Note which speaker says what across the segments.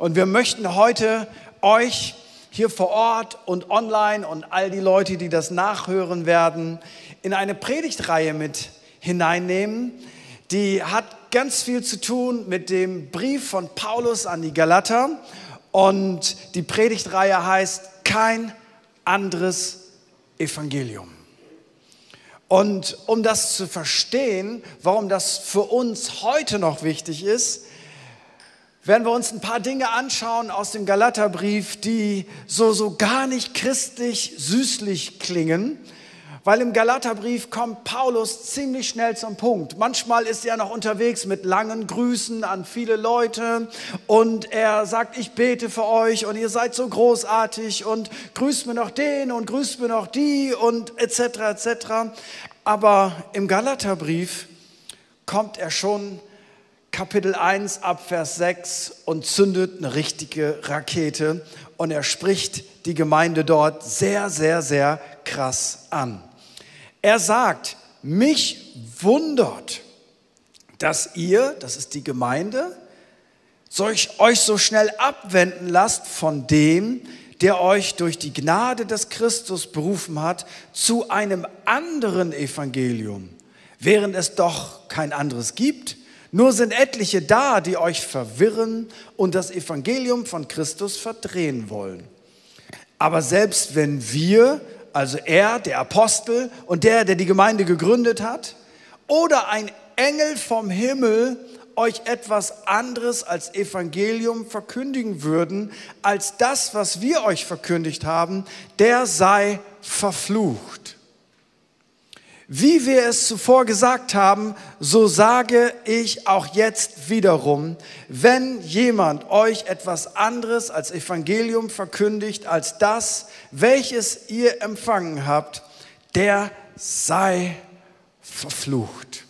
Speaker 1: Und wir möchten heute euch hier vor Ort und online und all die Leute, die das nachhören werden, in eine Predigtreihe mit hineinnehmen. Die hat ganz viel zu tun mit dem Brief von Paulus an die Galater. Und die Predigtreihe heißt Kein anderes Evangelium. Und um das zu verstehen, warum das für uns heute noch wichtig ist, werden wir uns ein paar Dinge anschauen aus dem Galaterbrief, die so, so gar nicht christlich süßlich klingen. Weil im Galaterbrief kommt Paulus ziemlich schnell zum Punkt. Manchmal ist er noch unterwegs mit langen Grüßen an viele Leute und er sagt, ich bete für euch und ihr seid so großartig und grüßt mir noch den und grüßt mir noch die und etc. etc. Aber im Galaterbrief kommt er schon Kapitel 1 ab Vers 6 und zündet eine richtige Rakete und er spricht die Gemeinde dort sehr, sehr, sehr krass an. Er sagt, mich wundert, dass ihr, das ist die Gemeinde, euch so schnell abwenden lasst von dem, der euch durch die Gnade des Christus berufen hat, zu einem anderen Evangelium, während es doch kein anderes gibt. Nur sind etliche da, die euch verwirren und das Evangelium von Christus verdrehen wollen. Aber selbst wenn wir also er, der Apostel und der, der die Gemeinde gegründet hat, oder ein Engel vom Himmel euch etwas anderes als Evangelium verkündigen würden, als das, was wir euch verkündigt haben, der sei verflucht. Wie wir es zuvor gesagt haben, so sage ich auch jetzt wiederum, wenn jemand euch etwas anderes als Evangelium verkündigt, als das, welches ihr empfangen habt, der sei verflucht.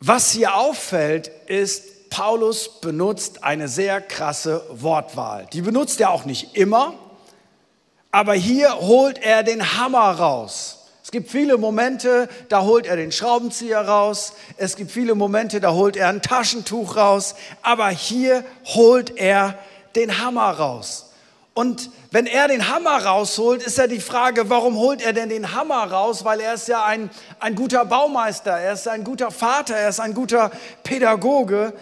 Speaker 1: Was hier auffällt, ist, Paulus benutzt eine sehr krasse Wortwahl. Die benutzt er auch nicht immer, aber hier holt er den Hammer raus. Es gibt viele Momente, da holt er den Schraubenzieher raus. Es gibt viele Momente, da holt er ein Taschentuch raus. Aber hier holt er den Hammer raus. Und wenn er den Hammer rausholt, ist ja die Frage, warum holt er denn den Hammer raus? Weil er ist ja ein, ein guter Baumeister, er ist ein guter Vater, er ist ein guter Pädagoge.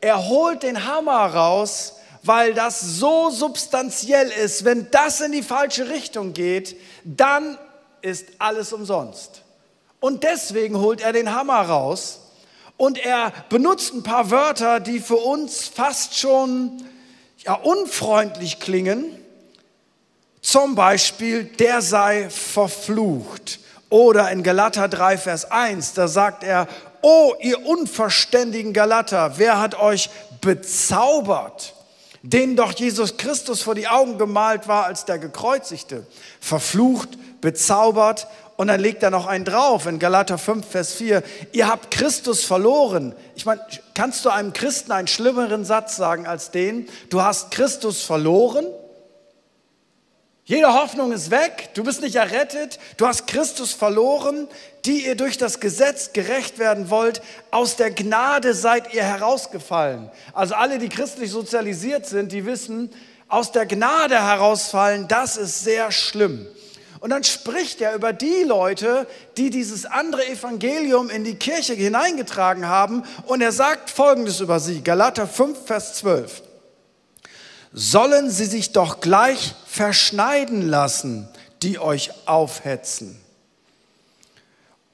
Speaker 1: Er holt den Hammer raus, weil das so substanziell ist. Wenn das in die falsche Richtung geht, dann ist alles umsonst. Und deswegen holt er den Hammer raus und er benutzt ein paar Wörter, die für uns fast schon ja, unfreundlich klingen. Zum Beispiel, der sei verflucht. Oder in Galater 3, Vers 1, da sagt er, oh ihr unverständigen Galater, wer hat euch bezaubert? Denen doch Jesus Christus vor die Augen gemalt war als der Gekreuzigte, verflucht, bezaubert und dann legt er noch einen drauf in Galater 5, Vers 4. Ihr habt Christus verloren. Ich meine, kannst du einem Christen einen schlimmeren Satz sagen als den? Du hast Christus verloren? Jede Hoffnung ist weg, du bist nicht errettet, du hast Christus verloren, die ihr durch das Gesetz gerecht werden wollt, aus der Gnade seid ihr herausgefallen. Also alle, die christlich sozialisiert sind, die wissen, aus der Gnade herausfallen, das ist sehr schlimm. Und dann spricht er über die Leute, die dieses andere Evangelium in die Kirche hineingetragen haben und er sagt Folgendes über sie, Galater 5, Vers 12 sollen sie sich doch gleich verschneiden lassen, die euch aufhetzen.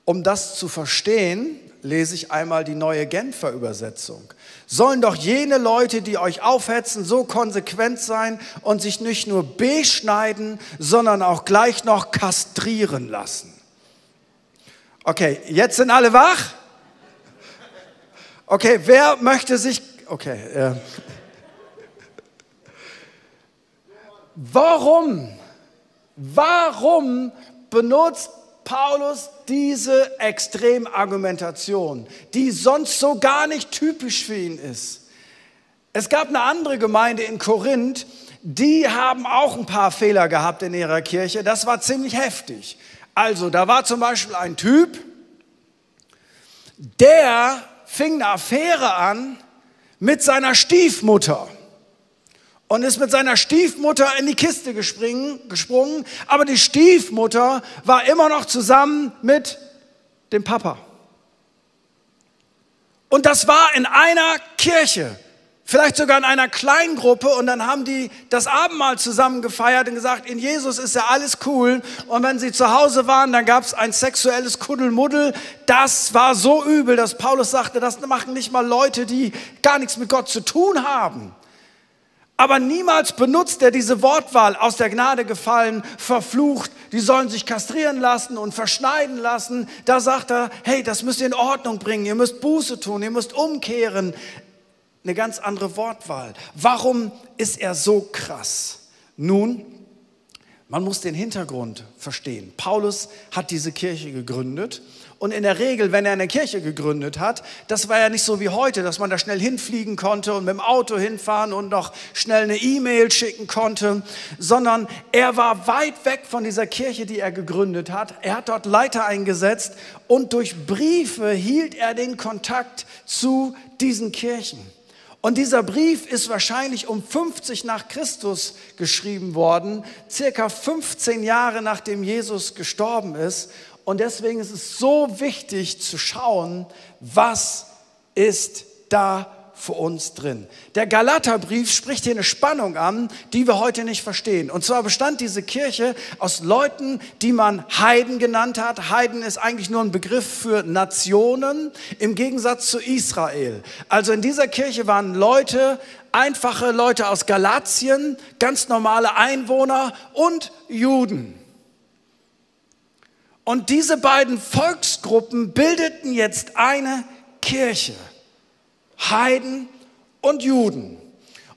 Speaker 1: Um das zu verstehen, lese ich einmal die neue Genfer Übersetzung. Sollen doch jene Leute, die euch aufhetzen, so konsequent sein und sich nicht nur beschneiden, sondern auch gleich noch kastrieren lassen. Okay, jetzt sind alle wach? Okay, wer möchte sich... Okay, äh, Warum? Warum benutzt Paulus diese Extremargumentation, die sonst so gar nicht typisch für ihn ist? Es gab eine andere Gemeinde in Korinth, die haben auch ein paar Fehler gehabt in ihrer Kirche. Das war ziemlich heftig. Also, da war zum Beispiel ein Typ, der fing eine Affäre an mit seiner Stiefmutter und ist mit seiner Stiefmutter in die Kiste gesprungen, aber die Stiefmutter war immer noch zusammen mit dem Papa. Und das war in einer Kirche, vielleicht sogar in einer kleinen Gruppe. Und dann haben die das Abendmahl zusammen gefeiert und gesagt, in Jesus ist ja alles cool. Und wenn sie zu Hause waren, dann gab es ein sexuelles Kuddelmuddel. Das war so übel, dass Paulus sagte, das machen nicht mal Leute, die gar nichts mit Gott zu tun haben. Aber niemals benutzt er diese Wortwahl aus der Gnade gefallen, verflucht, die sollen sich kastrieren lassen und verschneiden lassen. Da sagt er, hey, das müsst ihr in Ordnung bringen, ihr müsst Buße tun, ihr müsst umkehren. Eine ganz andere Wortwahl. Warum ist er so krass? Nun, man muss den Hintergrund verstehen. Paulus hat diese Kirche gegründet und in der Regel, wenn er eine Kirche gegründet hat, das war ja nicht so wie heute, dass man da schnell hinfliegen konnte und mit dem Auto hinfahren und noch schnell eine E-Mail schicken konnte, sondern er war weit weg von dieser Kirche, die er gegründet hat. Er hat dort Leiter eingesetzt und durch Briefe hielt er den Kontakt zu diesen Kirchen. Und dieser Brief ist wahrscheinlich um 50 nach Christus geschrieben worden, circa 15 Jahre nachdem Jesus gestorben ist. Und deswegen ist es so wichtig zu schauen, was ist da für uns drin. Der Galaterbrief spricht hier eine Spannung an, die wir heute nicht verstehen. Und zwar bestand diese Kirche aus Leuten, die man Heiden genannt hat. Heiden ist eigentlich nur ein Begriff für Nationen im Gegensatz zu Israel. Also in dieser Kirche waren Leute, einfache Leute aus Galatien, ganz normale Einwohner und Juden. Und diese beiden Volksgruppen bildeten jetzt eine Kirche. Heiden und Juden.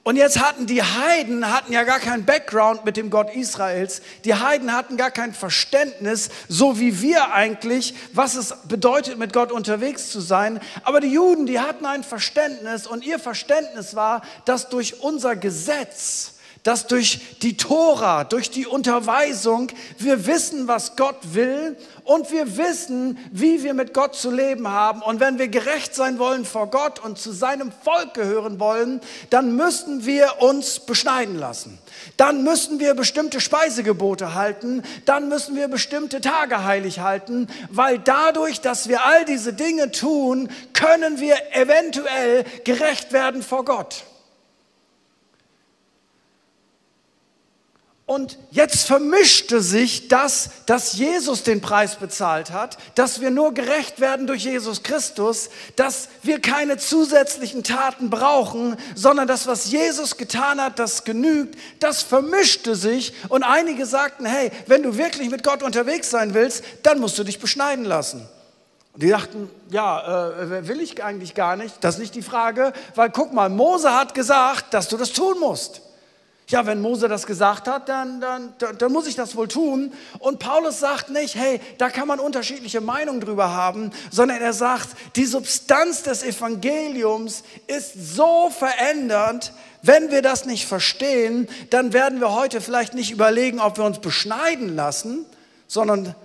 Speaker 1: Und jetzt hatten die Heiden hatten ja gar keinen Background mit dem Gott Israels. Die Heiden hatten gar kein Verständnis, so wie wir eigentlich, was es bedeutet, mit Gott unterwegs zu sein. Aber die Juden, die hatten ein Verständnis und ihr Verständnis war, dass durch unser Gesetz dass durch die Tora, durch die Unterweisung wir wissen, was Gott will und wir wissen, wie wir mit Gott zu leben haben. Und wenn wir gerecht sein wollen vor Gott und zu seinem Volk gehören wollen, dann müssen wir uns beschneiden lassen. Dann müssen wir bestimmte Speisegebote halten. Dann müssen wir bestimmte Tage heilig halten, weil dadurch, dass wir all diese Dinge tun, können wir eventuell gerecht werden vor Gott. Und jetzt vermischte sich das, dass Jesus den Preis bezahlt hat, dass wir nur gerecht werden durch Jesus Christus, dass wir keine zusätzlichen Taten brauchen, sondern das, was Jesus getan hat, das genügt, das vermischte sich. Und einige sagten, hey, wenn du wirklich mit Gott unterwegs sein willst, dann musst du dich beschneiden lassen. Die dachten, ja, äh, will ich eigentlich gar nicht. Das ist nicht die Frage, weil guck mal, Mose hat gesagt, dass du das tun musst. Ja, wenn Mose das gesagt hat, dann, dann, dann muss ich das wohl tun. Und Paulus sagt nicht, hey, da kann man unterschiedliche Meinungen drüber haben, sondern er sagt, die Substanz des Evangeliums ist so verändert, wenn wir das nicht verstehen, dann werden wir heute vielleicht nicht überlegen, ob wir uns beschneiden lassen, sondern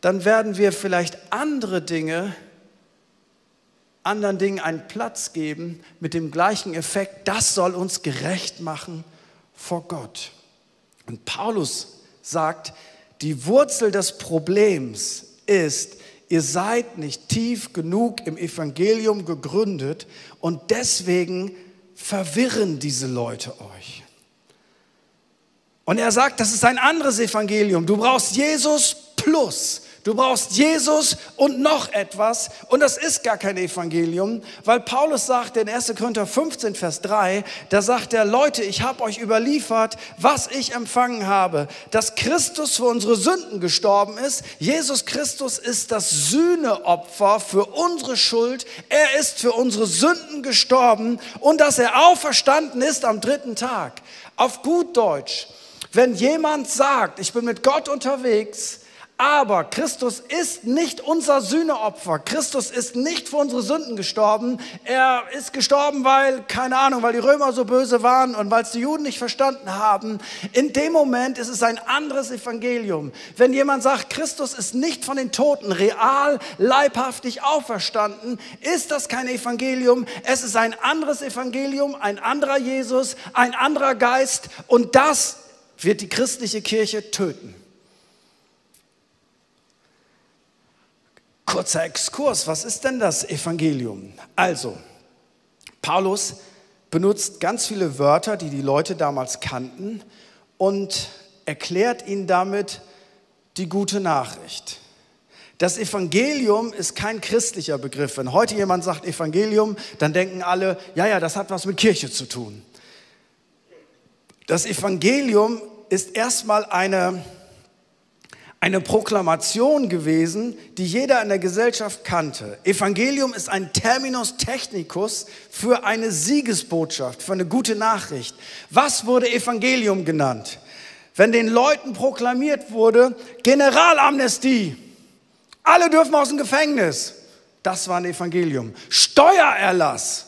Speaker 1: dann werden wir vielleicht andere Dinge, anderen Dingen einen Platz geben mit dem gleichen Effekt. Das soll uns gerecht machen vor Gott. Und Paulus sagt, die Wurzel des Problems ist, ihr seid nicht tief genug im Evangelium gegründet und deswegen verwirren diese Leute euch. Und er sagt, das ist ein anderes Evangelium. Du brauchst Jesus plus. Du brauchst Jesus und noch etwas. Und das ist gar kein Evangelium, weil Paulus sagt in 1. Korinther 15, Vers 3, da sagt er, Leute, ich habe euch überliefert, was ich empfangen habe, dass Christus für unsere Sünden gestorben ist. Jesus Christus ist das Sühneopfer für unsere Schuld. Er ist für unsere Sünden gestorben und dass er auferstanden ist am dritten Tag. Auf gut Deutsch, wenn jemand sagt, ich bin mit Gott unterwegs, Aber Christus ist nicht unser Sühneopfer. Christus ist nicht für unsere Sünden gestorben. Er ist gestorben, weil, keine Ahnung, weil die Römer so böse waren und weil es die Juden nicht verstanden haben. In dem Moment ist es ein anderes Evangelium. Wenn jemand sagt, Christus ist nicht von den Toten real, leibhaftig auferstanden, ist das kein Evangelium. Es ist ein anderes Evangelium, ein anderer Jesus, ein anderer Geist und das wird die christliche Kirche töten. Kurzer Exkurs, was ist denn das Evangelium? Also, Paulus benutzt ganz viele Wörter, die die Leute damals kannten und erklärt ihnen damit die gute Nachricht. Das Evangelium ist kein christlicher Begriff. Wenn heute jemand sagt Evangelium, dann denken alle, ja, ja, das hat was mit Kirche zu tun. Das Evangelium ist erstmal eine eine Proklamation gewesen, die jeder in der Gesellschaft kannte. Evangelium ist ein Terminus technicus für eine Siegesbotschaft, für eine gute Nachricht. Was wurde Evangelium genannt? Wenn den Leuten proklamiert wurde, Generalamnestie, alle dürfen aus dem Gefängnis, das war ein Evangelium. Steuererlass,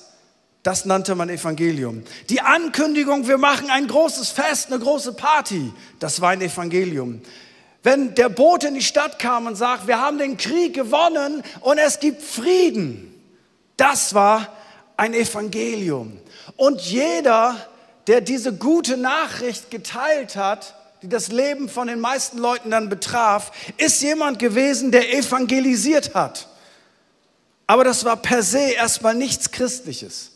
Speaker 1: das nannte man Evangelium. Die Ankündigung, wir machen ein großes Fest, eine große Party, das war ein Evangelium. Wenn der Bote in die Stadt kam und sagt, wir haben den Krieg gewonnen und es gibt Frieden, das war ein Evangelium. Und jeder, der diese gute Nachricht geteilt hat, die das Leben von den meisten Leuten dann betraf, ist jemand gewesen, der evangelisiert hat. Aber das war per se erstmal nichts Christliches.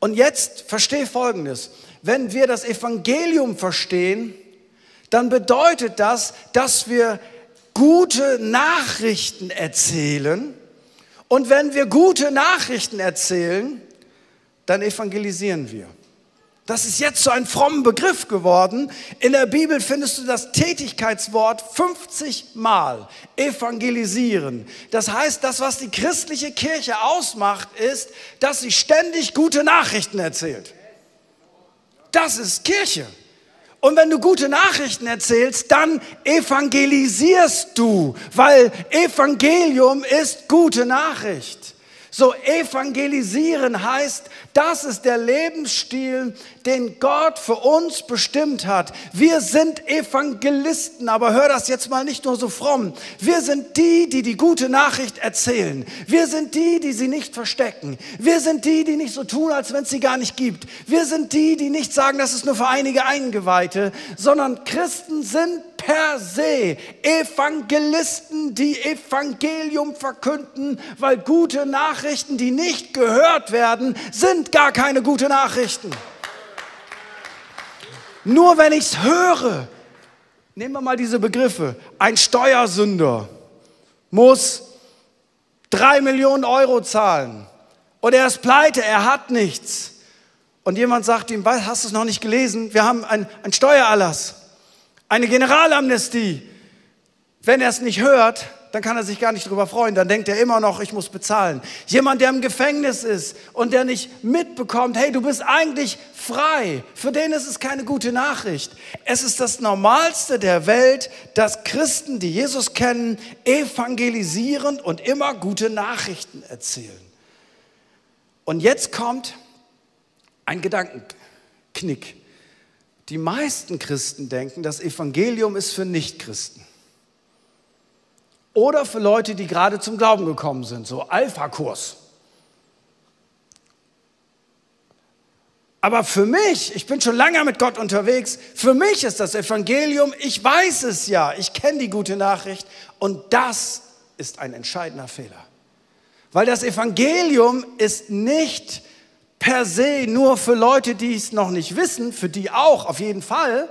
Speaker 1: Und jetzt verstehe Folgendes. Wenn wir das Evangelium verstehen, dann bedeutet das, dass wir gute Nachrichten erzählen. Und wenn wir gute Nachrichten erzählen, dann evangelisieren wir. Das ist jetzt so ein frommer Begriff geworden. In der Bibel findest du das Tätigkeitswort 50 Mal. Evangelisieren. Das heißt, das, was die christliche Kirche ausmacht, ist, dass sie ständig gute Nachrichten erzählt. Das ist Kirche. Und wenn du gute Nachrichten erzählst, dann evangelisierst du, weil Evangelium ist gute Nachricht. So evangelisieren heißt, das ist der Lebensstil, den Gott für uns bestimmt hat. Wir sind Evangelisten, aber hör das jetzt mal nicht nur so fromm. Wir sind die, die die gute Nachricht erzählen. Wir sind die, die sie nicht verstecken. Wir sind die, die nicht so tun, als wenn es sie gar nicht gibt. Wir sind die, die nicht sagen, das ist nur für einige Eingeweihte, sondern Christen sind per se Evangelisten, die Evangelium verkünden, weil gute Nachrichten, die nicht gehört werden, sind gar keine gute Nachrichten. Nur wenn ich es höre, nehmen wir mal diese Begriffe, ein Steuersünder muss drei Millionen Euro zahlen und er ist pleite, er hat nichts. Und jemand sagt ihm, hast du es noch nicht gelesen? Wir haben einen Steuererlass eine Generalamnestie. Wenn er es nicht hört, dann kann er sich gar nicht darüber freuen. Dann denkt er immer noch, ich muss bezahlen. Jemand, der im Gefängnis ist und der nicht mitbekommt, hey, du bist eigentlich frei, für den ist es keine gute Nachricht. Es ist das Normalste der Welt, dass Christen, die Jesus kennen, evangelisieren und immer gute Nachrichten erzählen. Und jetzt kommt ein Gedankenknick. Die meisten Christen denken, das Evangelium ist für Nichtchristen. Oder für Leute, die gerade zum Glauben gekommen sind, so Alpha-Kurs. Aber für mich, ich bin schon lange mit Gott unterwegs, für mich ist das Evangelium, ich weiß es ja, ich kenne die gute Nachricht und das ist ein entscheidender Fehler. Weil das Evangelium ist nicht per se nur für Leute, die es noch nicht wissen, für die auch auf jeden Fall,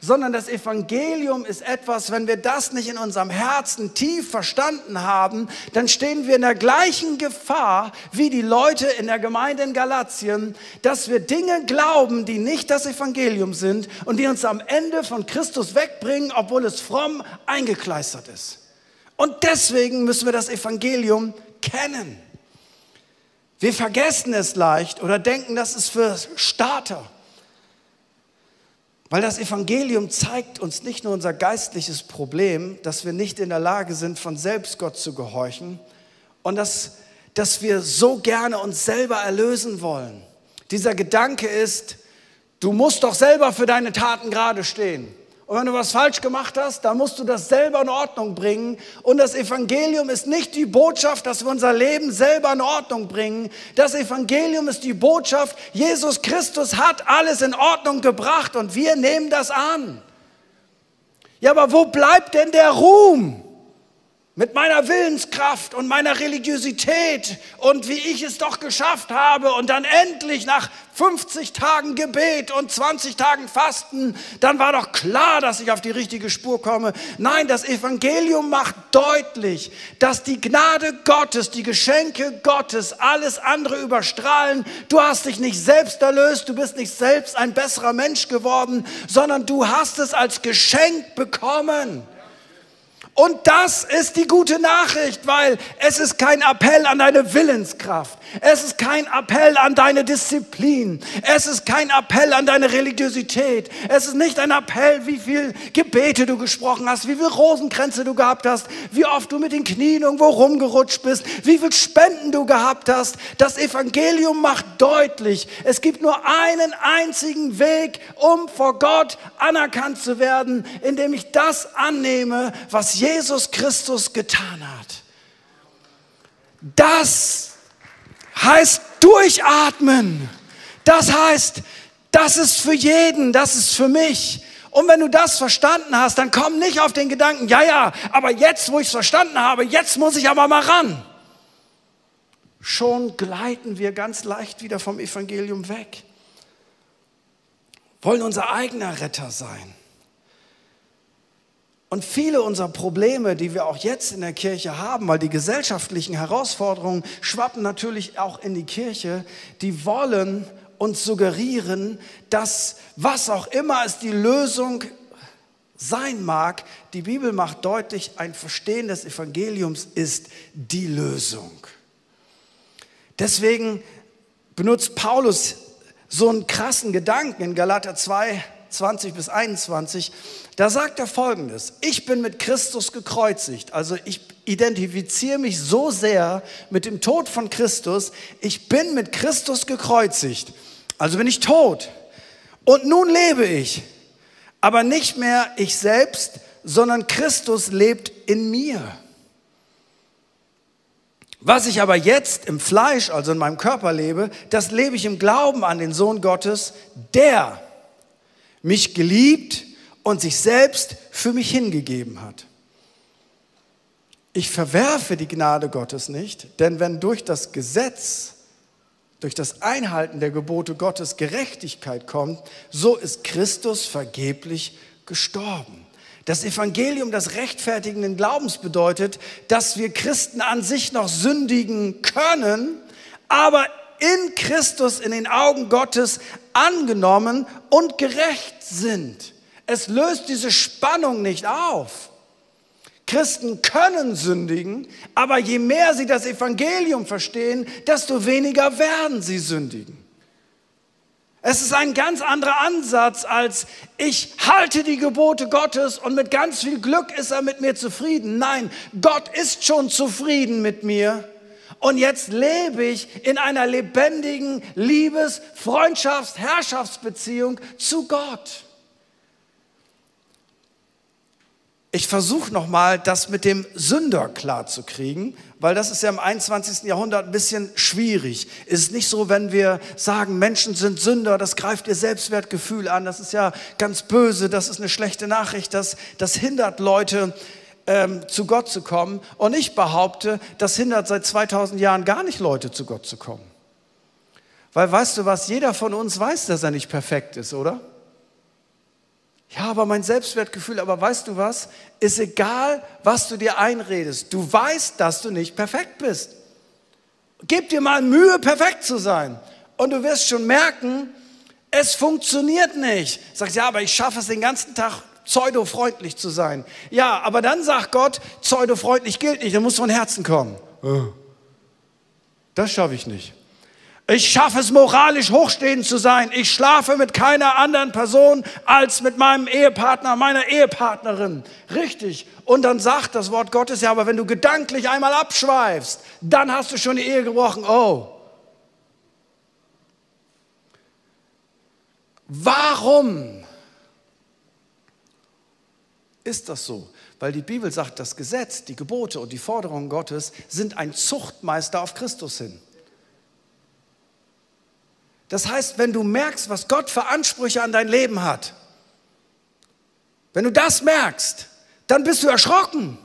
Speaker 1: sondern das Evangelium ist etwas, wenn wir das nicht in unserem Herzen tief verstanden haben, dann stehen wir in der gleichen Gefahr wie die Leute in der Gemeinde in Galatien, dass wir Dinge glauben, die nicht das Evangelium sind und die uns am Ende von Christus wegbringen, obwohl es fromm eingekleistert ist. Und deswegen müssen wir das Evangelium kennen. Wir vergessen es leicht oder denken, das ist für Starter. Weil das Evangelium zeigt uns nicht nur unser geistliches Problem, dass wir nicht in der Lage sind, von selbst Gott zu gehorchen und dass, dass wir so gerne uns selber erlösen wollen. Dieser Gedanke ist, du musst doch selber für deine Taten gerade stehen. Und wenn du was falsch gemacht hast, dann musst du das selber in Ordnung bringen. Und das Evangelium ist nicht die Botschaft, dass wir unser Leben selber in Ordnung bringen. Das Evangelium ist die Botschaft, Jesus Christus hat alles in Ordnung gebracht und wir nehmen das an. Ja, aber wo bleibt denn der Ruhm? Mit meiner Willenskraft und meiner Religiosität und wie ich es doch geschafft habe und dann endlich nach 50 Tagen Gebet und 20 Tagen Fasten, dann war doch klar, dass ich auf die richtige Spur komme. Nein, das Evangelium macht deutlich, dass die Gnade Gottes, die Geschenke Gottes alles andere überstrahlen. Du hast dich nicht selbst erlöst, du bist nicht selbst ein besserer Mensch geworden, sondern du hast es als Geschenk bekommen. Und das ist die gute Nachricht, weil es ist kein Appell an deine Willenskraft. Es ist kein Appell an deine Disziplin. Es ist kein Appell an deine Religiosität. Es ist nicht ein Appell, wie viel Gebete du gesprochen hast, wie viel Rosenkränze du gehabt hast, wie oft du mit den Knien irgendwo rumgerutscht bist, wie viel Spenden du gehabt hast. Das Evangelium macht deutlich, es gibt nur einen einzigen Weg, um vor Gott anerkannt zu werden, indem ich das annehme, was Jesus Christus getan hat. Das heißt durchatmen. Das heißt, das ist für jeden, das ist für mich. Und wenn du das verstanden hast, dann komm nicht auf den Gedanken, ja, ja, aber jetzt, wo ich es verstanden habe, jetzt muss ich aber mal ran. Schon gleiten wir ganz leicht wieder vom Evangelium weg. Wollen unser eigener Retter sein. Und viele unserer Probleme, die wir auch jetzt in der Kirche haben, weil die gesellschaftlichen Herausforderungen schwappen natürlich auch in die Kirche, die wollen uns suggerieren, dass was auch immer es die Lösung sein mag, die Bibel macht deutlich, ein Verstehen des Evangeliums ist die Lösung. Deswegen benutzt Paulus so einen krassen Gedanken in Galater 2, 20 bis 21, da sagt er folgendes, ich bin mit Christus gekreuzigt, also ich identifiziere mich so sehr mit dem Tod von Christus, ich bin mit Christus gekreuzigt, also bin ich tot. Und nun lebe ich, aber nicht mehr ich selbst, sondern Christus lebt in mir. Was ich aber jetzt im Fleisch, also in meinem Körper lebe, das lebe ich im Glauben an den Sohn Gottes, der mich geliebt und sich selbst für mich hingegeben hat. Ich verwerfe die Gnade Gottes nicht, denn wenn durch das Gesetz, durch das Einhalten der Gebote Gottes Gerechtigkeit kommt, so ist Christus vergeblich gestorben. Das Evangelium des rechtfertigenden Glaubens bedeutet, dass wir Christen an sich noch sündigen können, aber in Christus in den Augen Gottes angenommen und gerecht sind. Es löst diese Spannung nicht auf. Christen können sündigen, aber je mehr sie das Evangelium verstehen, desto weniger werden sie sündigen. Es ist ein ganz anderer Ansatz als ich halte die Gebote Gottes und mit ganz viel Glück ist er mit mir zufrieden. Nein, Gott ist schon zufrieden mit mir und jetzt lebe ich in einer lebendigen Liebes-, Freundschafts-, Herrschaftsbeziehung zu Gott. Ich versuche nochmal, das mit dem Sünder klarzukriegen, weil das ist ja im 21. Jahrhundert ein bisschen schwierig. Es ist nicht so, wenn wir sagen, Menschen sind Sünder, das greift ihr Selbstwertgefühl an, das ist ja ganz böse, das ist eine schlechte Nachricht, das, das hindert Leute, ähm, zu Gott zu kommen. Und ich behaupte, das hindert seit 2000 Jahren gar nicht Leute zu Gott zu kommen. Weil weißt du was, jeder von uns weiß, dass er nicht perfekt ist, oder? Ja, aber mein Selbstwertgefühl, aber weißt du was? Ist egal, was du dir einredest. Du weißt, dass du nicht perfekt bist. Gib dir mal Mühe, perfekt zu sein. Und du wirst schon merken, es funktioniert nicht. Sagst, ja, aber ich schaffe es den ganzen Tag pseudo-freundlich zu sein. Ja, aber dann sagt Gott, pseudo-freundlich gilt nicht, der muss von Herzen kommen. Das schaffe ich nicht. Ich schaffe es moralisch hochstehend zu sein. Ich schlafe mit keiner anderen Person als mit meinem Ehepartner, meiner Ehepartnerin. Richtig. Und dann sagt das Wort Gottes ja, aber wenn du gedanklich einmal abschweifst, dann hast du schon die Ehe gebrochen. Oh. Warum ist das so? Weil die Bibel sagt, das Gesetz, die Gebote und die Forderungen Gottes sind ein Zuchtmeister auf Christus hin. Das heißt, wenn du merkst, was Gott für Ansprüche an dein Leben hat, wenn du das merkst, dann bist du erschrocken.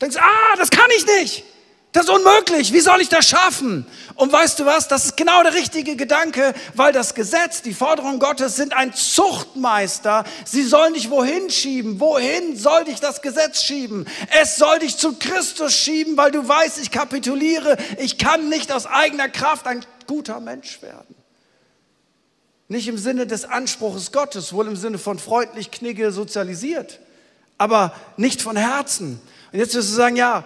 Speaker 1: Denkst, ah, das kann ich nicht. Das ist unmöglich. Wie soll ich das schaffen? Und weißt du was? Das ist genau der richtige Gedanke, weil das Gesetz, die Forderungen Gottes sind ein Zuchtmeister. Sie sollen dich wohin schieben? Wohin soll dich das Gesetz schieben? Es soll dich zu Christus schieben, weil du weißt, ich kapituliere. Ich kann nicht aus eigener Kraft ein guter Mensch werden. Nicht im Sinne des Anspruches Gottes, wohl im Sinne von freundlich Knigge sozialisiert, aber nicht von Herzen. Und jetzt wirst du sagen, ja,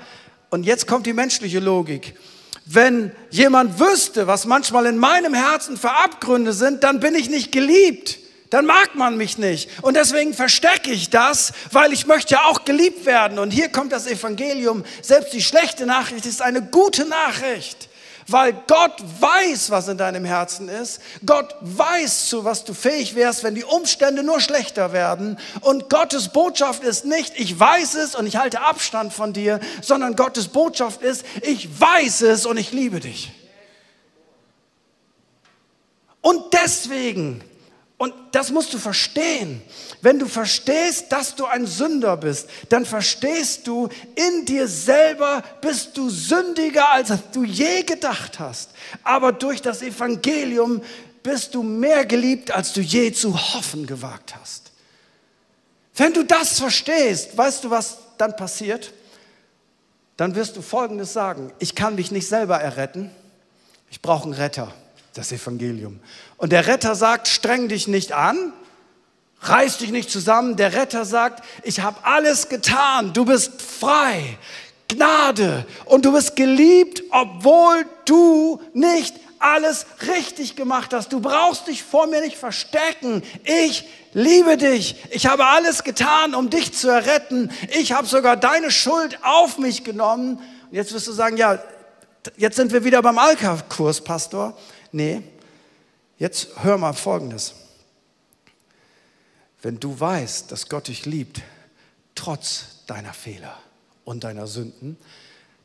Speaker 1: und jetzt kommt die menschliche Logik. Wenn jemand wüsste, was manchmal in meinem Herzen für Abgründe sind, dann bin ich nicht geliebt. Dann mag man mich nicht. Und deswegen verstecke ich das, weil ich möchte ja auch geliebt werden. Und hier kommt das Evangelium. Selbst die schlechte Nachricht ist eine gute Nachricht. Weil Gott weiß, was in deinem Herzen ist. Gott weiß, zu was du fähig wärst, wenn die Umstände nur schlechter werden. Und Gottes Botschaft ist nicht, ich weiß es und ich halte Abstand von dir, sondern Gottes Botschaft ist, ich weiß es und ich liebe dich. Und deswegen und das musst du verstehen. Wenn du verstehst, dass du ein Sünder bist, dann verstehst du, in dir selber bist du sündiger, als du je gedacht hast. Aber durch das Evangelium bist du mehr geliebt, als du je zu hoffen gewagt hast. Wenn du das verstehst, weißt du, was dann passiert? Dann wirst du Folgendes sagen. Ich kann mich nicht selber erretten. Ich brauche einen Retter das Evangelium. Und der Retter sagt, streng dich nicht an, reiß dich nicht zusammen. Der Retter sagt, ich habe alles getan, du bist frei, Gnade und du bist geliebt, obwohl du nicht alles richtig gemacht hast. Du brauchst dich vor mir nicht verstecken. Ich liebe dich. Ich habe alles getan, um dich zu erretten. Ich habe sogar deine Schuld auf mich genommen. Und jetzt wirst du sagen, ja, jetzt sind wir wieder beim Alka-Kurs, Pastor. Nee, jetzt hör mal Folgendes. Wenn du weißt, dass Gott dich liebt, trotz deiner Fehler und deiner Sünden,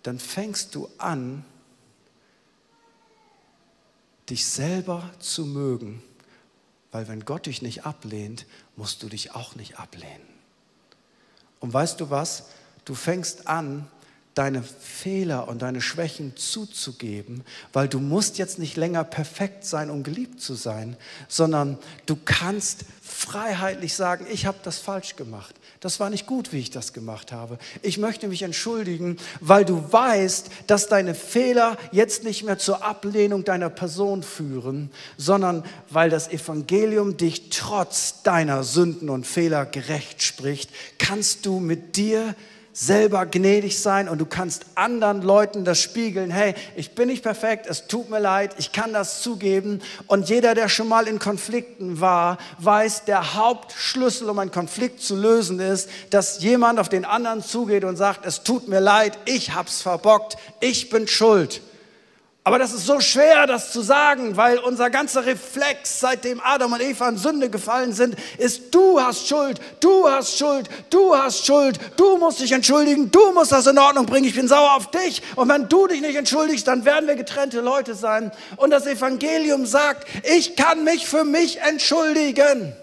Speaker 1: dann fängst du an, dich selber zu mögen, weil wenn Gott dich nicht ablehnt, musst du dich auch nicht ablehnen. Und weißt du was? Du fängst an, deine Fehler und deine Schwächen zuzugeben, weil du musst jetzt nicht länger perfekt sein, um geliebt zu sein, sondern du kannst freiheitlich sagen, ich habe das falsch gemacht. Das war nicht gut, wie ich das gemacht habe. Ich möchte mich entschuldigen, weil du weißt, dass deine Fehler jetzt nicht mehr zur Ablehnung deiner Person führen, sondern weil das Evangelium dich trotz deiner Sünden und Fehler gerecht spricht, kannst du mit dir selber gnädig sein und du kannst anderen Leuten das spiegeln. Hey, ich bin nicht perfekt, es tut mir leid, ich kann das zugeben. Und jeder, der schon mal in Konflikten war, weiß, der Hauptschlüssel, um einen Konflikt zu lösen, ist, dass jemand auf den anderen zugeht und sagt, es tut mir leid, ich hab's verbockt, ich bin schuld. Aber das ist so schwer, das zu sagen, weil unser ganzer Reflex, seitdem Adam und Eva in Sünde gefallen sind, ist, du hast Schuld, du hast Schuld, du hast Schuld, du musst dich entschuldigen, du musst das in Ordnung bringen, ich bin sauer auf dich. Und wenn du dich nicht entschuldigst, dann werden wir getrennte Leute sein. Und das Evangelium sagt, ich kann mich für mich entschuldigen,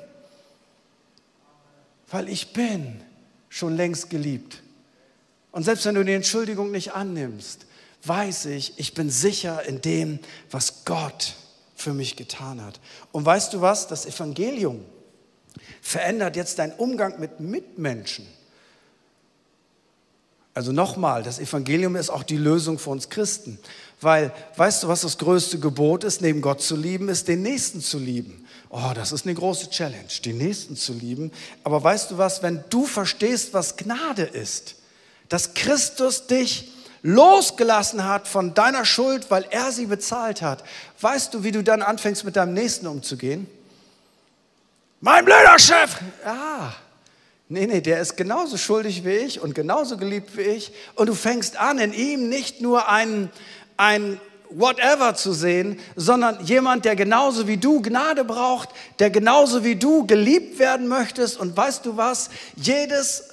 Speaker 1: weil ich bin schon längst geliebt. Und selbst wenn du die Entschuldigung nicht annimmst, weiß ich, ich bin sicher in dem, was Gott für mich getan hat. Und weißt du was? Das Evangelium verändert jetzt deinen Umgang mit Mitmenschen. Also nochmal, das Evangelium ist auch die Lösung für uns Christen. Weil, weißt du, was das größte Gebot ist, neben Gott zu lieben, ist den Nächsten zu lieben. Oh, das ist eine große Challenge, den Nächsten zu lieben. Aber weißt du was, wenn du verstehst, was Gnade ist, dass Christus dich losgelassen hat von deiner Schuld, weil er sie bezahlt hat, weißt du, wie du dann anfängst, mit deinem Nächsten umzugehen? Mein blöder Chef! Ja. Nee, nee, der ist genauso schuldig wie ich und genauso geliebt wie ich. Und du fängst an, in ihm nicht nur ein, ein whatever zu sehen, sondern jemand, der genauso wie du Gnade braucht, der genauso wie du geliebt werden möchtest. Und weißt du was? Jedes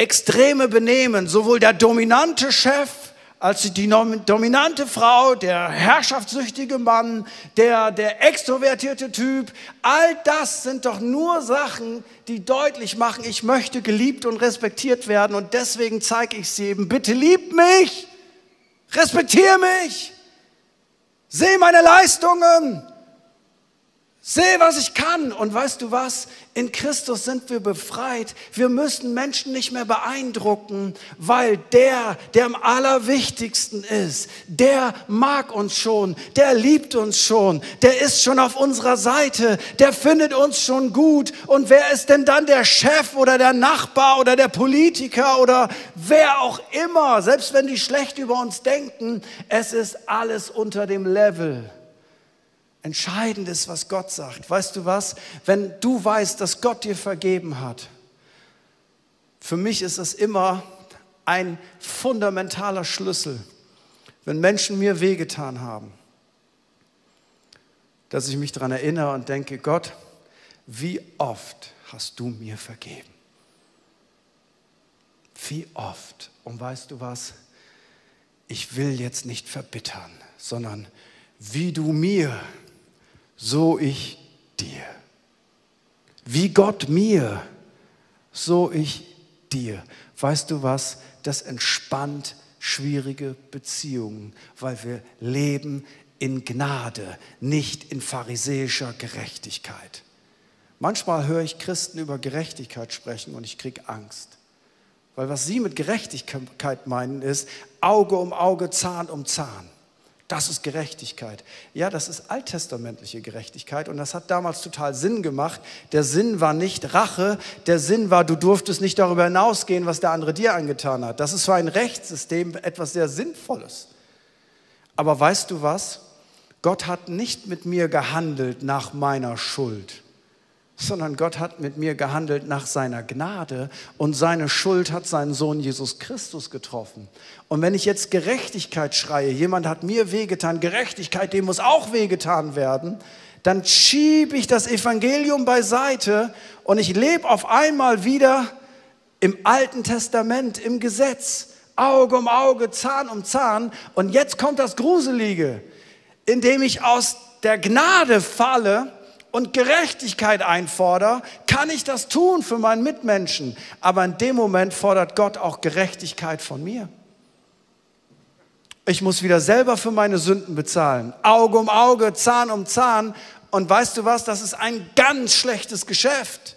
Speaker 1: extreme Benehmen, sowohl der dominante Chef als die dominante Frau, der herrschaftssüchtige Mann, der, der extrovertierte Typ, all das sind doch nur Sachen, die deutlich machen, ich möchte geliebt und respektiert werden und deswegen zeige ich sie eben, bitte lieb mich, respektiere mich, seh meine Leistungen, Sehe, was ich kann. Und weißt du was? In Christus sind wir befreit. Wir müssen Menschen nicht mehr beeindrucken, weil der, der am allerwichtigsten ist, der mag uns schon, der liebt uns schon, der ist schon auf unserer Seite, der findet uns schon gut. Und wer ist denn dann der Chef oder der Nachbar oder der Politiker oder wer auch immer, selbst wenn die schlecht über uns denken, es ist alles unter dem Level Entscheidend ist, was Gott sagt. Weißt du was? Wenn du weißt, dass Gott dir vergeben hat, für mich ist das immer ein fundamentaler Schlüssel, wenn Menschen mir wehgetan haben, dass ich mich daran erinnere und denke, Gott, wie oft hast du mir vergeben? Wie oft? Und weißt du was? Ich will jetzt nicht verbittern, sondern wie du mir so ich dir. Wie Gott mir, so ich dir. Weißt du was? Das entspannt schwierige Beziehungen, weil wir leben in Gnade, nicht in pharisäischer Gerechtigkeit. Manchmal höre ich Christen über Gerechtigkeit sprechen und ich kriege Angst. Weil was sie mit Gerechtigkeit meinen ist, Auge um Auge, Zahn um Zahn. Das ist Gerechtigkeit. Ja, das ist alttestamentliche Gerechtigkeit und das hat damals total Sinn gemacht. Der Sinn war nicht Rache, der Sinn war, du durftest nicht darüber hinausgehen, was der andere dir angetan hat. Das ist für ein Rechtssystem etwas sehr Sinnvolles. Aber weißt du was? Gott hat nicht mit mir gehandelt nach meiner Schuld sondern Gott hat mit mir gehandelt nach seiner Gnade und seine Schuld hat seinen Sohn Jesus Christus getroffen. Und wenn ich jetzt Gerechtigkeit schreie, jemand hat mir wehgetan, Gerechtigkeit, dem muss auch wehgetan werden, dann schiebe ich das Evangelium beiseite und ich lebe auf einmal wieder im Alten Testament, im Gesetz, Auge um Auge, Zahn um Zahn. Und jetzt kommt das Gruselige, indem ich aus der Gnade falle und Gerechtigkeit einfordere, kann ich das tun für meinen Mitmenschen. Aber in dem Moment fordert Gott auch Gerechtigkeit von mir. Ich muss wieder selber für meine Sünden bezahlen. Auge um Auge, Zahn um Zahn. Und weißt du was, das ist ein ganz schlechtes Geschäft.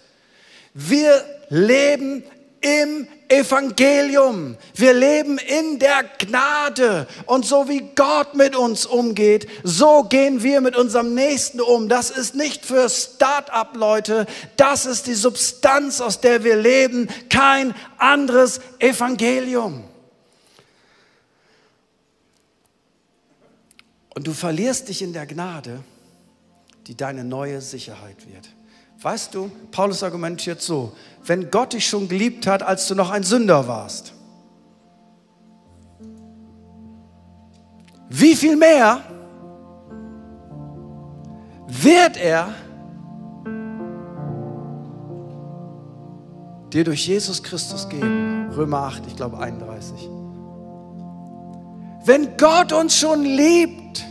Speaker 1: Wir leben im Evangelium. Wir leben in der Gnade. Und so wie Gott mit uns umgeht, so gehen wir mit unserem Nächsten um. Das ist nicht für Start-up-Leute. Das ist die Substanz, aus der wir leben. Kein anderes Evangelium. Und du verlierst dich in der Gnade, die deine neue Sicherheit wird. Weißt du, Paulus argumentiert so, wenn Gott dich schon geliebt hat, als du noch ein Sünder warst, wie viel mehr wird er dir durch Jesus Christus geben? Römer 8, ich glaube 31. Wenn Gott uns schon liebt,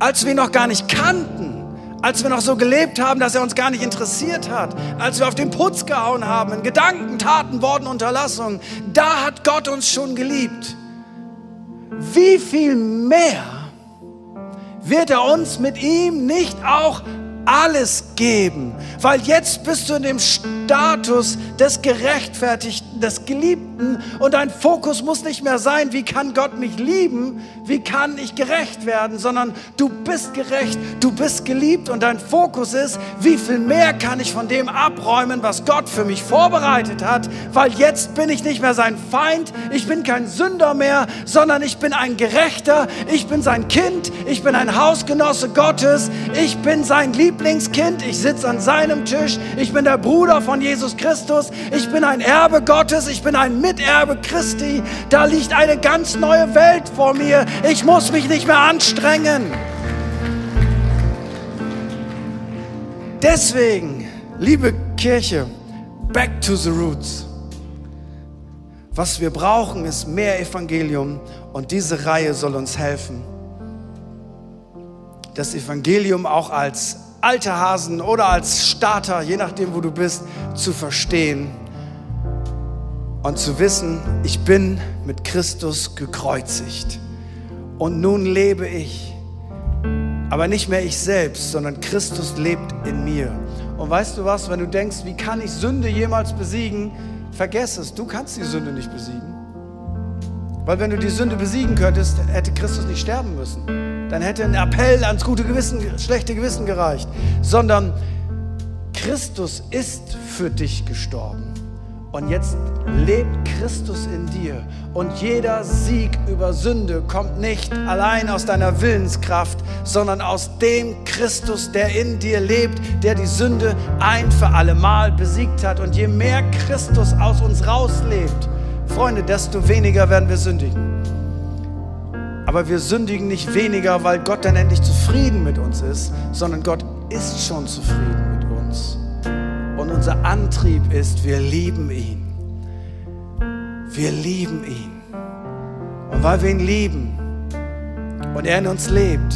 Speaker 1: als wir ihn noch gar nicht kannten, als wir noch so gelebt haben, dass er uns gar nicht interessiert hat, als wir auf den Putz gehauen haben, in Gedanken, Taten, Worten, Unterlassungen, da hat Gott uns schon geliebt. Wie viel mehr wird er uns mit ihm nicht auch alles geben? Weil jetzt bist du in dem Status des Gerechtfertigten des Geliebten. Und dein Fokus muss nicht mehr sein, wie kann Gott mich lieben, wie kann ich gerecht werden, sondern du bist gerecht, du bist geliebt. Und dein Fokus ist, wie viel mehr kann ich von dem abräumen, was Gott für mich vorbereitet hat, weil jetzt bin ich nicht mehr sein Feind, ich bin kein Sünder mehr, sondern ich bin ein Gerechter, ich bin sein Kind, ich bin ein Hausgenosse Gottes, ich bin sein Lieblingskind, ich sitze an seinem Tisch, ich bin der Bruder von Jesus Christus, ich bin ein Erbe Gottes, ich bin ein Miterbe Christi, da liegt eine ganz neue Welt vor mir, ich muss mich nicht mehr anstrengen. Deswegen, liebe Kirche, back to the roots. Was wir brauchen, ist mehr Evangelium und diese Reihe soll uns helfen. Das Evangelium auch als alte Hasen oder als Starter, je nachdem, wo du bist, zu verstehen und zu wissen, ich bin mit Christus gekreuzigt und nun lebe ich. Aber nicht mehr ich selbst, sondern Christus lebt in mir. Und weißt du was, wenn du denkst, wie kann ich Sünde jemals besiegen, vergess es, du kannst die Sünde nicht besiegen. Weil wenn du die Sünde besiegen könntest, hätte Christus nicht sterben müssen. Dann hätte ein Appell ans gute Gewissen, schlechte Gewissen gereicht. Sondern Christus ist für dich gestorben. Und jetzt lebt Christus in dir. Und jeder Sieg über Sünde kommt nicht allein aus deiner Willenskraft, sondern aus dem Christus, der in dir lebt, der die Sünde ein für alle Mal besiegt hat. Und je mehr Christus aus uns rauslebt, Freunde, desto weniger werden wir sündigen. Aber wir sündigen nicht weniger, weil Gott dann endlich zufrieden mit uns ist, sondern Gott ist schon zufrieden. Unser Antrieb ist, wir lieben ihn. Wir lieben ihn. Und weil wir ihn lieben und er in uns lebt,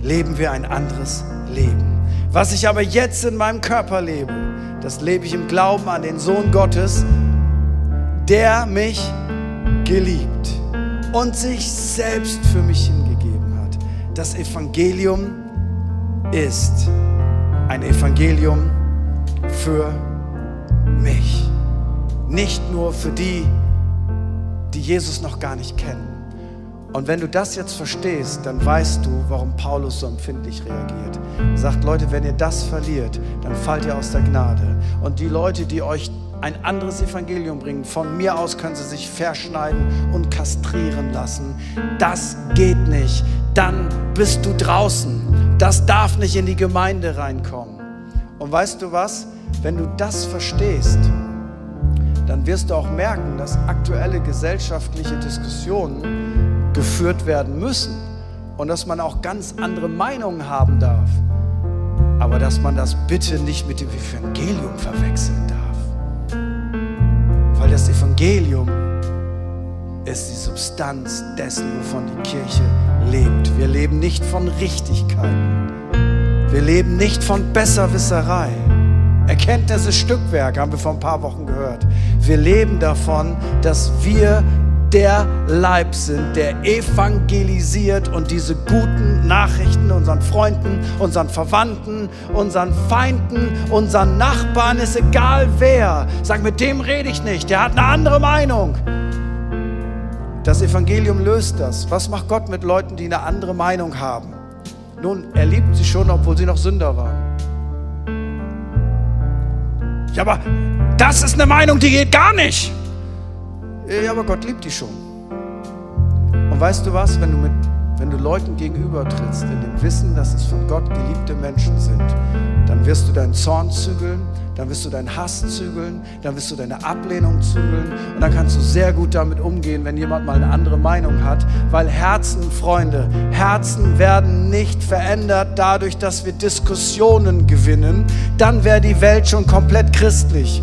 Speaker 1: leben wir ein anderes Leben. Was ich aber jetzt in meinem Körper lebe, das lebe ich im Glauben an den Sohn Gottes, der mich geliebt und sich selbst für mich hingegeben hat. Das Evangelium ist ein Evangelium für mich. Nicht nur für die, die Jesus noch gar nicht kennen. Und wenn du das jetzt verstehst, dann weißt du, warum Paulus so empfindlich reagiert. Er sagt, Leute, wenn ihr das verliert, dann fallt ihr aus der Gnade. Und die Leute, die euch ein anderes Evangelium bringen. Von mir aus können sie sich verschneiden und kastrieren lassen. Das geht nicht. Dann bist du draußen. Das darf nicht in die Gemeinde reinkommen. Und weißt du was? Wenn du das verstehst, dann wirst du auch merken, dass aktuelle gesellschaftliche Diskussionen geführt werden müssen und dass man auch ganz andere Meinungen haben darf. Aber dass man das bitte nicht mit dem Evangelium verwechseln darf. Weil das Evangelium ist die Substanz dessen, wovon die Kirche lebt. Wir leben nicht von Richtigkeiten. Wir leben nicht von Besserwisserei. Erkenntnis ist Stückwerk, haben wir vor ein paar Wochen gehört. Wir leben davon, dass wir der Leib sind, der evangelisiert und diese guten Nachrichten unseren Freunden, unseren Verwandten, unseren Feinden, unseren Nachbarn, ist egal wer. Sag, mit dem rede ich nicht, der hat eine andere Meinung. Das Evangelium löst das. Was macht Gott mit Leuten, die eine andere Meinung haben? Nun, er liebt sie schon, obwohl sie noch Sünder waren. Ja, aber das ist eine Meinung, die geht gar nicht. Ja, aber Gott liebt die schon. Und weißt du was, wenn du, mit, wenn du Leuten gegenübertrittst, in dem Wissen, dass es von Gott geliebte Menschen sind, dann wirst du deinen Zorn zügeln, dann wirst du deinen Hass zügeln, dann wirst du deine Ablehnung zügeln und dann kannst du sehr gut damit umgehen, wenn jemand mal eine andere Meinung hat, weil Herzen, Freunde, Herzen werden nicht verändert dadurch, dass wir Diskussionen gewinnen, dann wäre die Welt schon komplett christlich.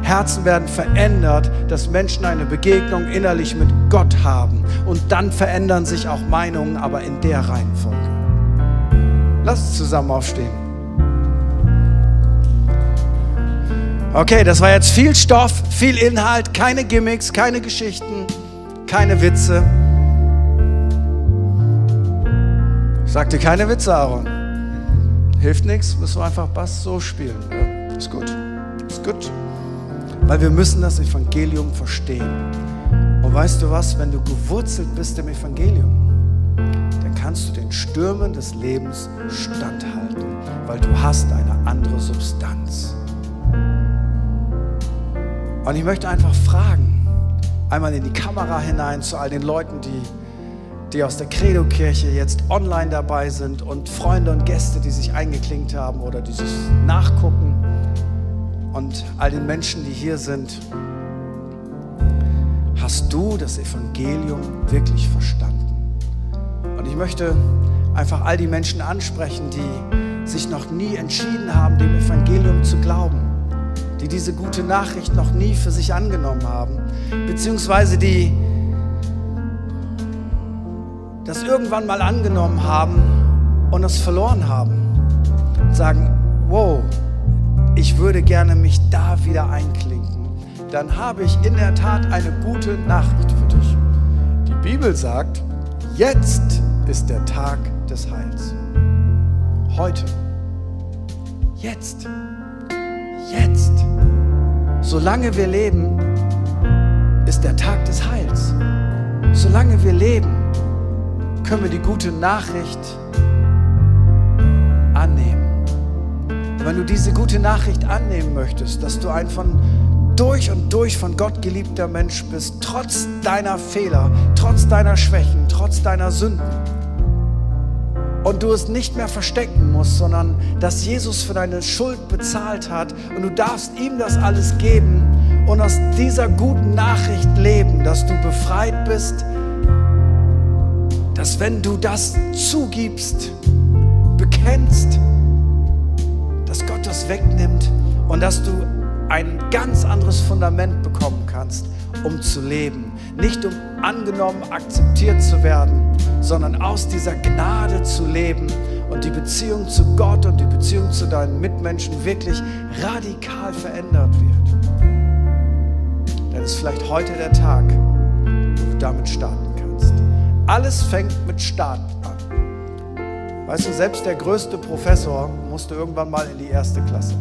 Speaker 1: Herzen werden verändert, dass Menschen eine Begegnung innerlich mit Gott haben. Und dann verändern sich auch Meinungen, aber in der Reihenfolge. Lass uns zusammen aufstehen. Okay, das war jetzt viel Stoff, viel Inhalt, keine Gimmicks, keine Geschichten, keine Witze. Ich sagte keine Witze, Aaron. Hilft nichts, müssen wir einfach Bass so spielen. Ja, ist gut, ist gut. weil wir müssen das Evangelium verstehen. Und weißt du was, wenn du gewurzelt bist im Evangelium, dann kannst du den Stürmen des Lebens standhalten, weil du hast eine andere Substanz. Und ich möchte einfach fragen, einmal in die Kamera hinein zu all den Leuten, die, die aus der Credo-Kirche jetzt online dabei sind und Freunde und Gäste, die sich eingeklinkt haben oder die sich nachgucken und all den Menschen, die hier sind. Hast du das Evangelium wirklich verstanden? Und ich möchte einfach all die Menschen ansprechen, die sich noch nie entschieden haben, dem Evangelium zu glauben die diese gute Nachricht noch nie für sich angenommen haben, beziehungsweise die das irgendwann mal angenommen haben und es verloren haben. Und sagen, wow, ich würde gerne mich da wieder einklinken. Dann habe ich in der Tat eine gute Nachricht für dich. Die Bibel sagt, jetzt ist der Tag des Heils. Heute. Jetzt. Jetzt. Solange wir leben, ist der Tag des Heils. Solange wir leben, können wir die gute Nachricht annehmen. Wenn du diese gute Nachricht annehmen möchtest, dass du ein von durch und durch von Gott geliebter Mensch bist, trotz deiner Fehler, trotz deiner Schwächen, trotz deiner Sünden, und du es nicht mehr verstecken musst, sondern dass Jesus für deine Schuld bezahlt hat und du darfst ihm das alles geben und aus dieser guten Nachricht leben, dass du befreit bist, dass wenn du das zugibst, bekennst, dass Gott das wegnimmt und dass du ein ganz anderes Fundament bekommen kannst, um zu leben. Nicht um angenommen, akzeptiert zu werden, sondern aus dieser Gnade zu leben und die Beziehung zu Gott und die Beziehung zu deinen Mitmenschen wirklich radikal verändert wird. Dann ist vielleicht heute der Tag, wo du damit starten kannst. Alles fängt mit Start an. Weißt du, selbst der größte Professor musste irgendwann mal in die erste Klasse.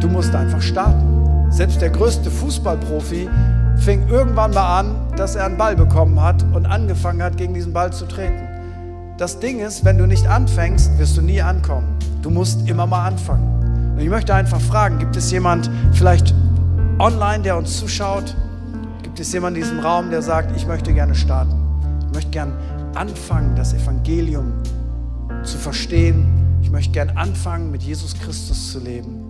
Speaker 1: Du musst einfach starten. Selbst der größte Fußballprofi fing irgendwann mal an, dass er einen Ball bekommen hat und angefangen hat, gegen diesen Ball zu treten. Das Ding ist, wenn du nicht anfängst, wirst du nie ankommen. Du musst immer mal anfangen. Und ich möchte einfach fragen, gibt es jemand vielleicht online, der uns zuschaut? Gibt es jemand in diesem Raum, der sagt, ich möchte gerne starten? Ich möchte gerne anfangen, das Evangelium zu verstehen. Ich möchte gerne anfangen, mit Jesus Christus zu leben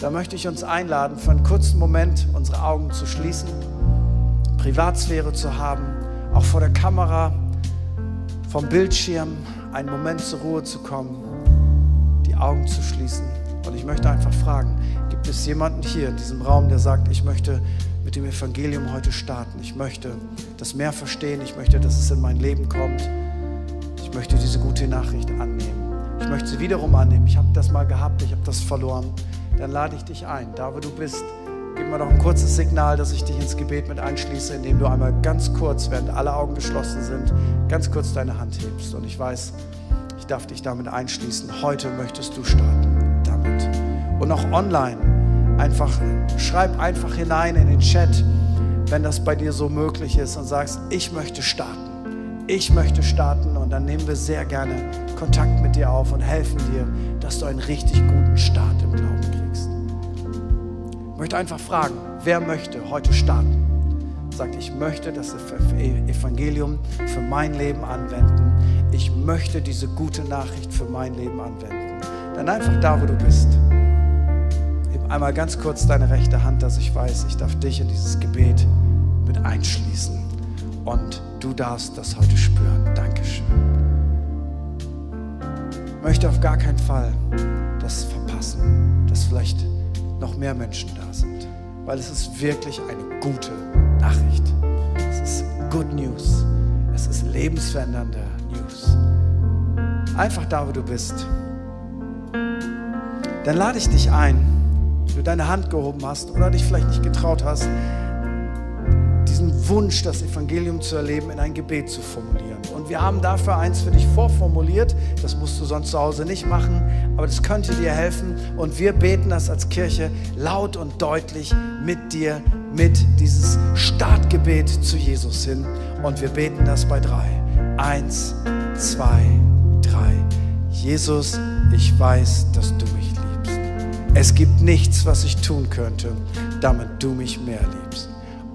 Speaker 1: da möchte ich uns einladen, für einen kurzen Moment unsere Augen zu schließen, Privatsphäre zu haben, auch vor der Kamera, vom Bildschirm, einen Moment zur Ruhe zu kommen, die Augen zu schließen. Und ich möchte einfach fragen, gibt es jemanden hier in diesem Raum, der sagt, ich möchte mit dem Evangelium heute starten. Ich möchte das mehr verstehen. Ich möchte, dass es in mein Leben kommt. Ich möchte diese gute Nachricht annehmen. Ich möchte sie wiederum annehmen. Ich habe das mal gehabt, ich habe das verloren dann lade ich dich ein. Da, wo du bist, gib mir doch ein kurzes Signal, dass ich dich ins Gebet mit einschließe, indem du einmal ganz kurz, während alle Augen geschlossen sind, ganz kurz deine Hand hebst. Und ich weiß, ich darf dich damit einschließen. Heute möchtest du starten damit. Und auch online, einfach, schreib einfach hinein in den Chat, wenn das bei dir so möglich ist und sagst, ich möchte starten. Ich möchte starten und dann nehmen wir sehr gerne Kontakt mit dir auf und helfen dir, dass du einen richtig guten Start im Glauben kriegst. Möchte einfach fragen, wer möchte heute starten? Sagt, ich möchte das Evangelium für mein Leben anwenden. Ich möchte diese gute Nachricht für mein Leben anwenden. Dann einfach da, wo du bist. Heb einmal ganz kurz deine rechte Hand, dass ich weiß, ich darf dich in dieses Gebet mit einschließen. Und du darfst das heute spüren. Dankeschön. Ich möchte auf gar keinen Fall das verpassen, dass vielleicht noch mehr Menschen da sind. Weil es ist wirklich eine gute Nachricht. Es ist Good News. Es ist lebensverändernde News. Einfach da, wo du bist. Dann lade ich dich ein, wenn du deine Hand gehoben hast oder dich vielleicht nicht getraut hast, diesen Wunsch, das Evangelium zu erleben, in ein Gebet zu formulieren. Und wir haben dafür eins für dich vorformuliert. Das musst du sonst zu Hause nicht machen, aber das könnte dir helfen. Und wir beten das als Kirche laut und deutlich mit dir, mit dieses Startgebet zu Jesus hin. Und wir beten das bei drei. Eins, zwei, drei. Jesus, ich weiß, dass du mich liebst. Es gibt nichts, was ich tun könnte, damit du mich mehr liebst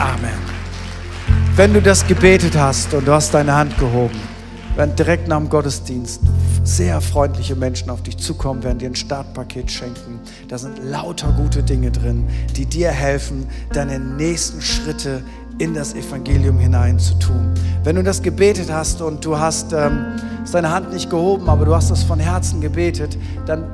Speaker 1: Amen. Wenn du das gebetet hast und du hast deine Hand gehoben, werden direkt nach dem Gottesdienst sehr freundliche Menschen auf dich zukommen, werden dir ein Startpaket schenken. Da sind lauter gute Dinge drin, die dir helfen, deine nächsten Schritte in das Evangelium hinein zu tun. Wenn du das gebetet hast und du hast, ähm, deine Hand nicht gehoben, aber du hast das von Herzen gebetet, dann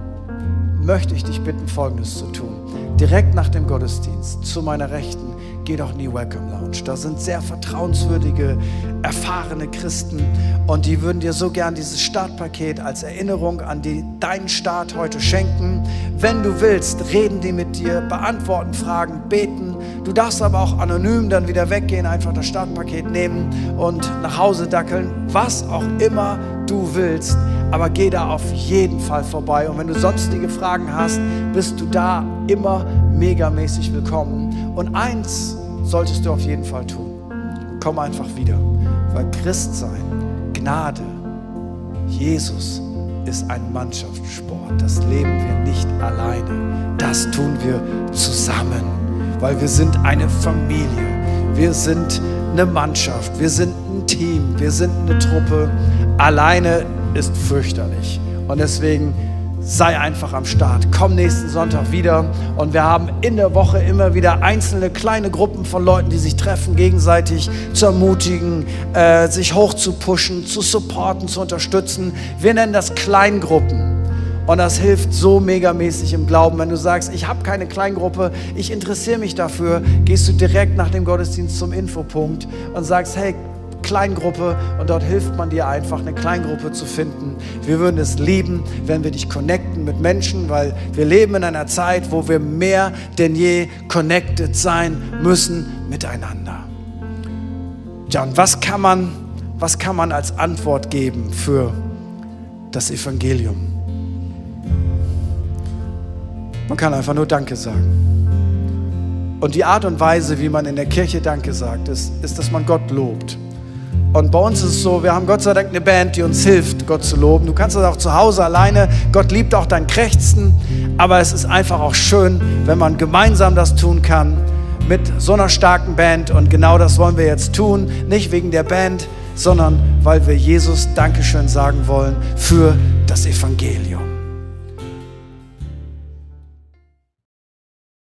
Speaker 1: möchte ich dich bitten, Folgendes zu tun. Direkt nach dem Gottesdienst zu meiner Rechten geh doch in die Welcome Lounge. Da sind sehr vertrauenswürdige, erfahrene Christen und die würden dir so gern dieses Startpaket als Erinnerung an die, deinen Start heute schenken. Wenn du willst, reden die mit dir, beantworten Fragen, beten. Du darfst aber auch anonym dann wieder weggehen, einfach das Startpaket nehmen und nach Hause dackeln, was auch immer du willst. Aber geh da auf jeden Fall vorbei. Und wenn du sonstige Fragen hast, bist du da immer megamäßig willkommen. Und eins solltest du auf jeden Fall tun. Komm einfach wieder. Weil Christsein, Gnade, Jesus ist ein Mannschaftssport. Das leben wir nicht alleine. Das tun wir zusammen. Weil wir sind eine Familie. Wir sind eine Mannschaft. Wir sind ein Team. Wir sind eine Truppe. Alleine ist fürchterlich. Und deswegen sei einfach am Start. Komm nächsten Sonntag wieder und wir haben in der Woche immer wieder einzelne kleine Gruppen von Leuten, die sich treffen, gegenseitig zu ermutigen, äh, sich hoch zu pushen, zu supporten, zu unterstützen. Wir nennen das Kleingruppen. Und das hilft so megamäßig im Glauben. Wenn du sagst, ich habe keine Kleingruppe, ich interessiere mich dafür, gehst du direkt nach dem Gottesdienst zum Infopunkt und sagst, hey, Kleingruppe und dort hilft man dir einfach, eine Kleingruppe zu finden. Wir würden es lieben, wenn wir dich connecten mit Menschen, weil wir leben in einer Zeit, wo wir mehr denn je connected sein müssen miteinander. John, was kann man, was kann man als Antwort geben für das Evangelium? Man kann einfach nur Danke sagen. Und die Art und Weise, wie man in der Kirche Danke sagt, ist, ist dass man Gott lobt. Und bei uns ist es so, wir haben Gott sei Dank eine Band, die uns hilft, Gott zu loben. Du kannst das auch zu Hause alleine. Gott liebt auch dein Krächzen. Aber es ist einfach auch schön, wenn man gemeinsam das tun kann mit so einer starken Band. Und genau das wollen wir jetzt tun. Nicht wegen der Band, sondern weil wir Jesus Dankeschön sagen wollen für das Evangelium.